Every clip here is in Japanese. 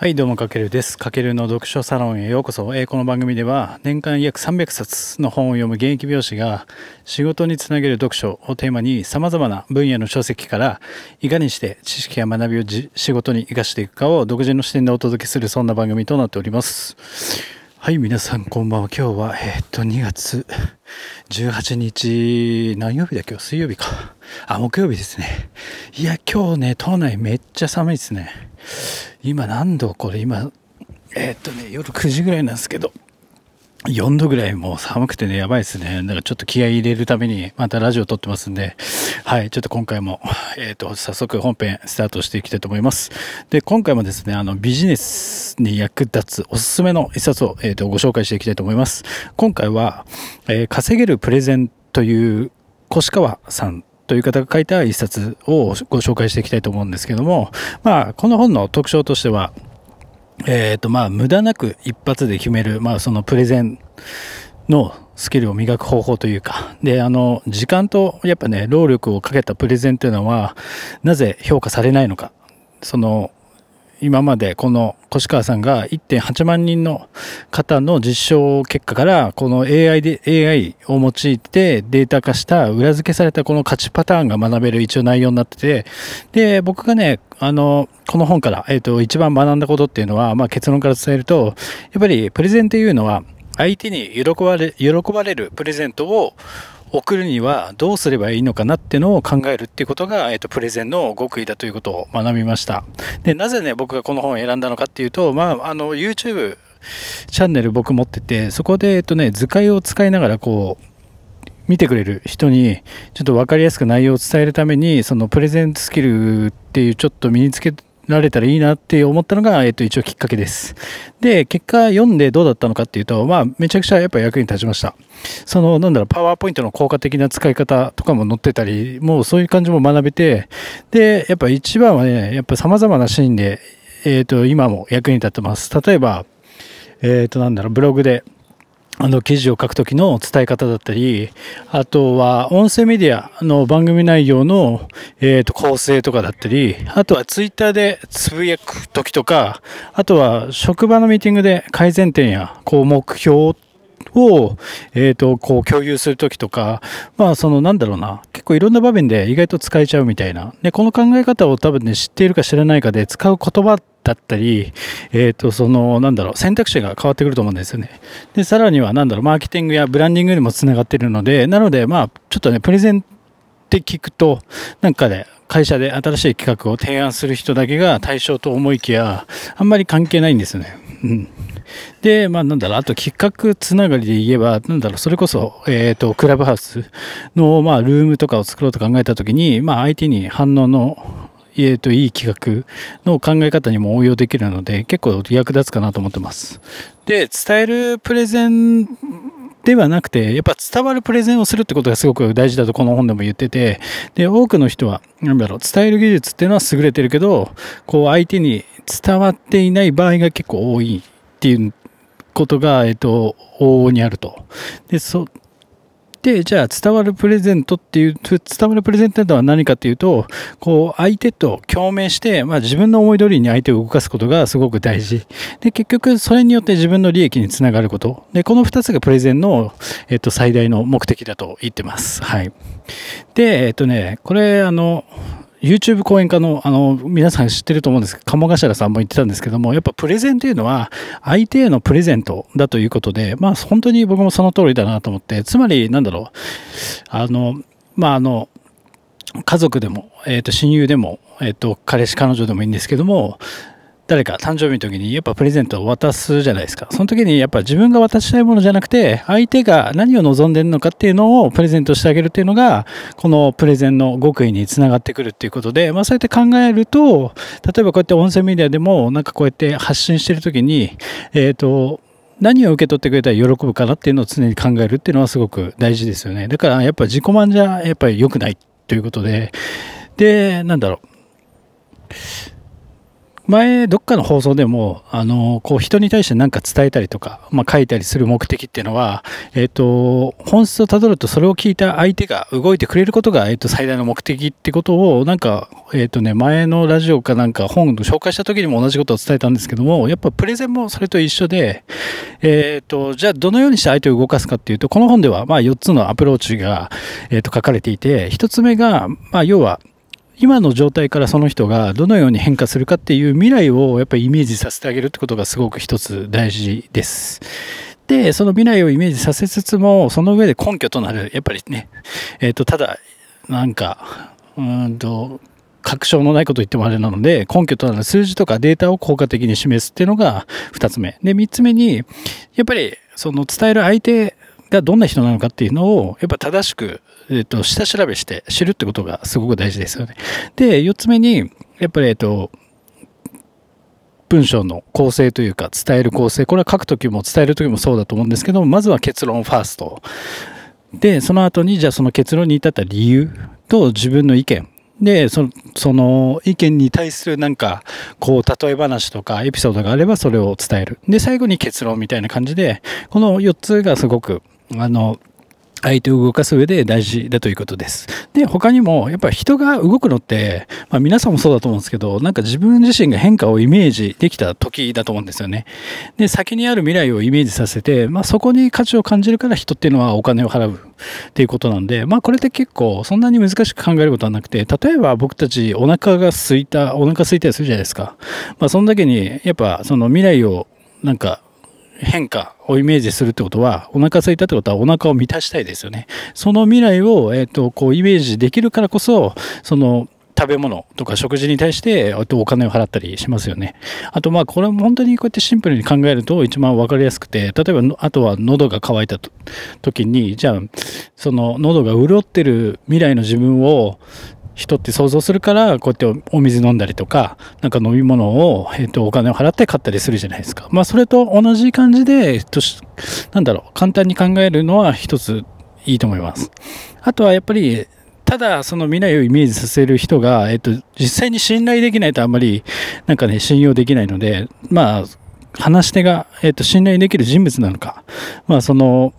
はい、どうも、かけるです。かけるの読書サロンへようこそ。えーこの番組では、年間約300冊の本を読む現役美容師が、仕事につなげる読書をテーマに、様々な分野の書籍から、いかにして知識や学びを仕事に生かしていくかを独自の視点でお届けする、そんな番組となっております。はい、皆さん、こんばんは。今日は、えーっと、2月18日、何曜日だ今日水曜日か。あ、木曜日ですね。いや、今日ね、都内めっちゃ寒いですね。今何度？これ今、えーっとね、夜9時ぐらいなんですけど、4度ぐらいもう寒くてね、やばいですね。だからちょっと気合い入れるために、またラジオ撮ってますんで、はい、ちょっと今回も、えっ、と、早速本編スタートしていきたいと思います。で、今回もですね、あの、ビジネスに役立つおすすめの一冊を、えっ、と、ご紹介していきたいと思います。今回は、えー稼げるプレゼンという、越川さんという方が書いた一冊をご紹介していきたいと思うんですけども、まあ、この本の特徴としては、えっ、と、まあ、無駄なく一発で決める、まあ、そのプレゼンのスキルを磨く方法というか、で、あの、時間と、やっぱね、労力をかけたプレゼンというのは、なぜ評価されないのか。その、今までこの越川さんが1.8万人の方の実証結果からこの AI で AI を用いてデータ化した裏付けされたこの価値パターンが学べる一応内容になっててで僕がねあのこの本から、えー、と一番学んだことっていうのは、まあ、結論から伝えるとやっぱりプレゼンっていうのは相手に喜ばれ喜ばれるプレゼントを送るにはどうすればいいのかなっていうのを考えるっていうことが、えっと、プレゼンの極意だということを学びました。で、なぜね、僕がこの本を選んだのかっていうと、まあ、あの、YouTube チャンネル僕持ってて、そこで、えっとね、図解を使いながら、こう、見てくれる人に、ちょっと分かりやすく内容を伝えるために、そのプレゼンスキルっていうちょっと身につけられたらいいなって思ったのが、えっと、一応きっかけです。で、結果読んでどうだったのかっていうと、まあ、めちゃくちゃやっぱ役に立ちました。その、なんだろう、パワーポイントの効果的な使い方とかも載ってたり、もうそういう感じも学べて、で、やっぱ一番はね、やっぱ様々なシーンで、えっ、と、今も役に立ってます。例えば、えっ、と、なんだろう、ブログで、あの記事を書くときの伝え方だったり、あとは音声メディアの番組内容の、えー、と構成とかだったり、あとはツイッターでつぶやくときとか、あとは職場のミーティングで改善点やこう目標を、えー、とこう共有するときとか、まあそのなんだろうな、結構いろんな場面で意外と使えちゃうみたいな。で、この考え方を多分ね、知っているか知らないかで使う言葉だったり、えっ、と、その、なんだろう、選択肢が変わってくると思うんですよね。で、さらには、なんだろう、マーケティングやブランディングにもつながっているので、なので、まあ、ちょっとね、プレゼンって聞くと、なんかね、会社で新しい企画を提案する人だけが対象と思いきや、あんまり関係ないんですよね。うん。で、まあなんだろう、あと企画つながりで言えば、なんだろう、それこそ、えっ、と、クラブハウスの、まあ、ルームとかを作ろうと考えたときに、まあ相手に反応の、えー、といい企画の考え方にも応用できるので結構役立つかなと思ってます。で伝えるプレゼンではなくてやっぱ伝わるプレゼンをするってことがすごく大事だとこの本でも言っててで多くの人はなんだろう伝える技術っていうのは優れてるけどこう相手に伝わっていない場合が結構多いっていうことが、えっ、と往々にあると。でそで、じゃあ伝わるプレゼントっていう、伝わるプレゼントとは何かっていうと、こう相手と共鳴して、まあ自分の思い通りに相手を動かすことがすごく大事。で、結局それによって自分の利益につながること。で、この2つがプレゼンの、えっと、最大の目的だと言ってます。はい。で、えっとね、これ、あの、YouTube 講演家の、あの、皆さん知ってると思うんですけど、鴨頭さんも言ってたんですけども、やっぱプレゼンというのは、相手へのプレゼントだということで、まあ本当に僕もその通りだなと思って、つまり、なんだろう、あの、まああの、家族でも、えっ、と、親友でも、えっ、と、彼氏、彼女でもいいんですけども、誰か誕生日の時にやっぱプレゼントを渡すじゃないですか。その時にやっぱ自分が渡したいものじゃなくて、相手が何を望んでるのかっていうのをプレゼントしてあげるっていうのが、このプレゼンの極意につながってくるっていうことで、まあそうやって考えると、例えばこうやって音声メディアでもなんかこうやって発信してる時に、えっ、と、何を受け取ってくれたら喜ぶかなっていうのを常に考えるっていうのはすごく大事ですよね。だからやっぱ自己満じゃやっぱり良くないということで、で、なんだろう。前どっかの放送でもあのこう人に対して何か伝えたりとか、まあ、書いたりする目的っていうのは、えーと、本質をたどるとそれを聞いた相手が動いてくれることが、えーと、最大の目的ってことをなんか、えーとね、前のラジオかなんか本紹介した時にも同じことを伝えたんですけどもやっぱプレゼンもそれと一緒で、えー、とじゃあどのようにして相手を動かすかっていうとこの本ではまあ4つのアプローチが、えー、と書かれていて1つ目が、まあ、要は今の状態からその人がどのように変化するかっていう未来をやっぱりイメージさせてあげるってことがすごく一つ大事です。で、その未来をイメージさせつつも、その上で根拠となる、やっぱりね、えっ、ー、と、ただ、なんか、うんと、確証のないこと言ってもあれなので、根拠となる数字とかデータを効果的に示すっていうのが2つ目。で、3つ目に、やっぱり、その伝える相手がどんな人なのかっていうのを、やっぱ正しくえっ、と、下調べして知るってことがすごく大事ですよね。で、4つ目に、やっぱり、えっ、と、文章の構成というか伝える構成。これは書くときも伝えるときもそうだと思うんですけどまずは結論ファースト。でその後にじゃあその結論に至った理由と自分の意見。でそその意見に対するなんかこう例え話とかエピソードがあればそれを伝える。で最後に結論みたいな感じでこの4つがすごくあの相手を動かす上で大事だということです。で、他にも、やっぱ人が動くのって、まあ皆さんもそうだと思うんですけど、なんか自分自身が変化をイメージできた時だと思うんですよね。で、先にある未来をイメージさせて、まあそこに価値を感じるから人っていうのはお金を払うっていうことなんで、まあこれって結構そんなに難しく考えることはなくて、例えば僕たちお腹が空いた、お腹空いたりするじゃないですか。まあそのだけに、やっぱその未来をなんか変化をイメージするってことは、お腹空いたってことはお腹を満たしたいですよね。その未来を、えっ、ー、と、こうイメージできるからこそ、その、食べ物とか食事に対してお金を払ったりしますよね。あとまあこれも本当にこうやってシンプルに考えると一番分かりやすくて例えばあとは喉が渇いた時にじゃあその喉が潤ってる未来の自分を人って想像するからこうやってお水飲んだりとかなんか飲み物を、えー、とお金を払って買ったりするじゃないですか。まあそれと同じ感じで、えっと、なんだろう簡単に考えるのは一ついいと思います。あとはやっぱりただその未来をイメージさせる人が、えっと、実際に信頼できないとあんまりなんかね信用できないのでまあ話し手が、えっと、信頼できる人物なのか。まあその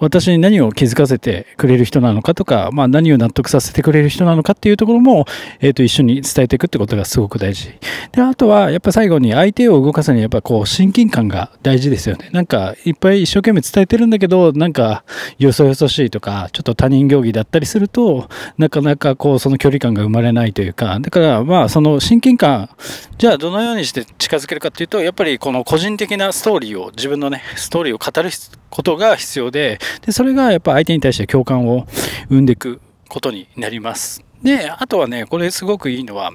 私に何を気づかせてくれる人なのかとか、まあ、何を納得させてくれる人なのかっていうところも、えー、と一緒に伝えていくってことがすごく大事。で、あとは、やっぱ最後に相手を動かすにはやっぱこう、親近感が大事ですよね。なんか、いっぱい一生懸命伝えてるんだけど、なんか、よそよそしいとか、ちょっと他人行儀だったりすると、なかなかこう、その距離感が生まれないというか、だから、まあ、その親近感、じゃあどのようにして近づけるかっていうと、やっぱりこの個人的なストーリーを、自分のね、ストーリーを語ることが必要で、で、それがやっぱ相手に対して共感を生んでいくことになります。で、あとはね、これすごくいいのは、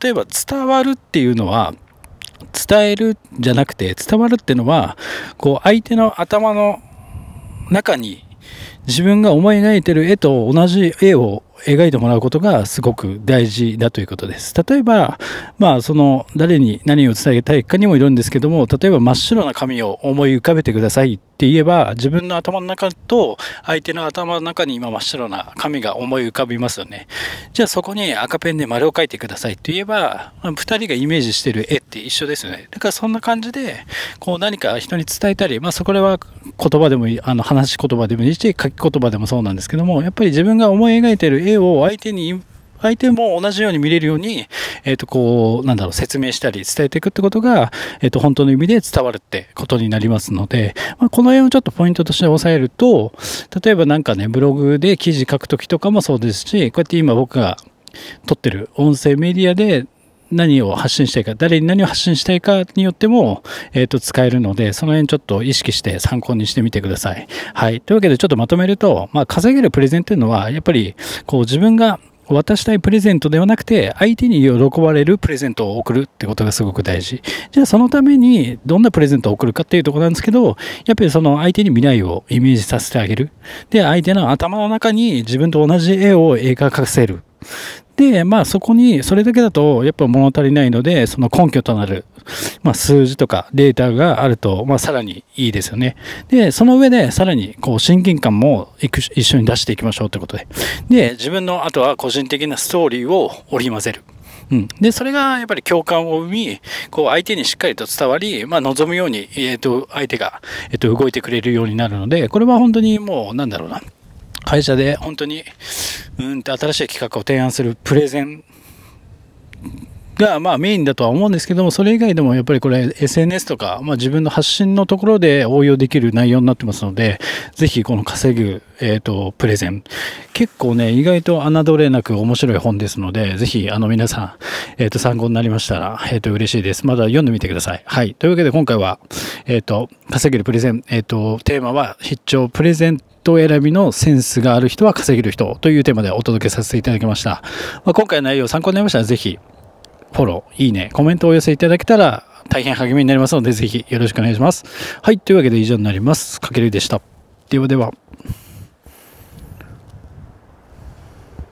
例えば伝わるっていうのは、伝えるじゃなくて、伝わるっていうのは、こう、相手の頭の中に自分が思い描いてる絵と同じ絵を描いてもらうことがすごく大事だということです。例えば、まあ、その、誰に何を伝えたいかにもよるんですけども、例えば真っ白な紙を思い浮かべてくださいって言えば、自分の頭の中と相手の頭の中に今真っ白な紙が思い浮かびますよね。じゃあそこに赤ペンで丸を書いてくださいって言えば、二人がイメージしてる絵って一緒ですよね。だからそんな感じで、こう何か人に伝えたり、まあそこは言葉でもいい、あの話し言葉でもいいし、書き言葉でもそうなんですけども、やっぱり自分が思い描いてる絵絵を相手に相手も同じように見れるように、えっ、ー、と、こう、なんだろう、説明したり伝えていくってことが、えっ、ー、と、本当の意味で伝わるってことになりますので、まあ、この辺をちょっとポイントとして押さえると、例えばなんかね、ブログで記事書くときとかもそうですし、こうやって今僕が撮ってる音声メディアで、何を発信したいか、誰に何を発信したいかによっても、えっ、ー、と、使えるので、その辺ちょっと意識して参考にしてみてください。はい。というわけでちょっとまとめると、まあ、稼げるプレゼンっていうのは、やっぱり、こう自分が渡したいプレゼントではなくて、相手に喜ばれるプレゼントを送るってことがすごく大事。じゃあそのためにどんなプレゼントを送るかっていうとこなんですけど、やっぱりその相手に未来をイメージさせてあげる。で、相手の頭の中に自分と同じ絵を描かせる。で、まあそこに、それだけだとやっぱ物足りないので、その根拠となる、まあ数字とかデータがあると、まあさらにいいですよね。で、その上でさらにこう親近感も一緒に出していきましょうということで。で、自分のあとは個人的なストーリーを織り交ぜる。うん。で、それがやっぱり共感を生み、こう相手にしっかりと伝わり、まあ望むように、えっ、と、相手が、えっ、と、動いてくれるようになるので、これは本当にもう、なんだろうな。会社で本当に、うんと新しい企画を提案するプレゼンがまあメインだとは思うんですけども、それ以外でもやっぱりこれ SNS とか、まあ、自分の発信のところで応用できる内容になってますので、ぜひこの稼ぐ、えっ、と、プレゼン。結構ね、意外と侮れなく面白い本ですので、ぜひあの皆さん、えっ、と、参考になりましたら、えっ、と、嬉しいです。まだ読んでみてください。はい。というわけで今回は、えっ、と、稼げるプレゼン、えっ、と、テーマは必聴プレゼン人選びのセンスがある人は稼げる人というテーマでお届けさせていただきました。まあ、今回の内容参考になりましたら、ぜひフォロー、いいね、コメントをお寄せいただけたら大変励みになりますので、ぜひよろしくお願いします。はい、というわけで以上になります。かけるでした。ではでは。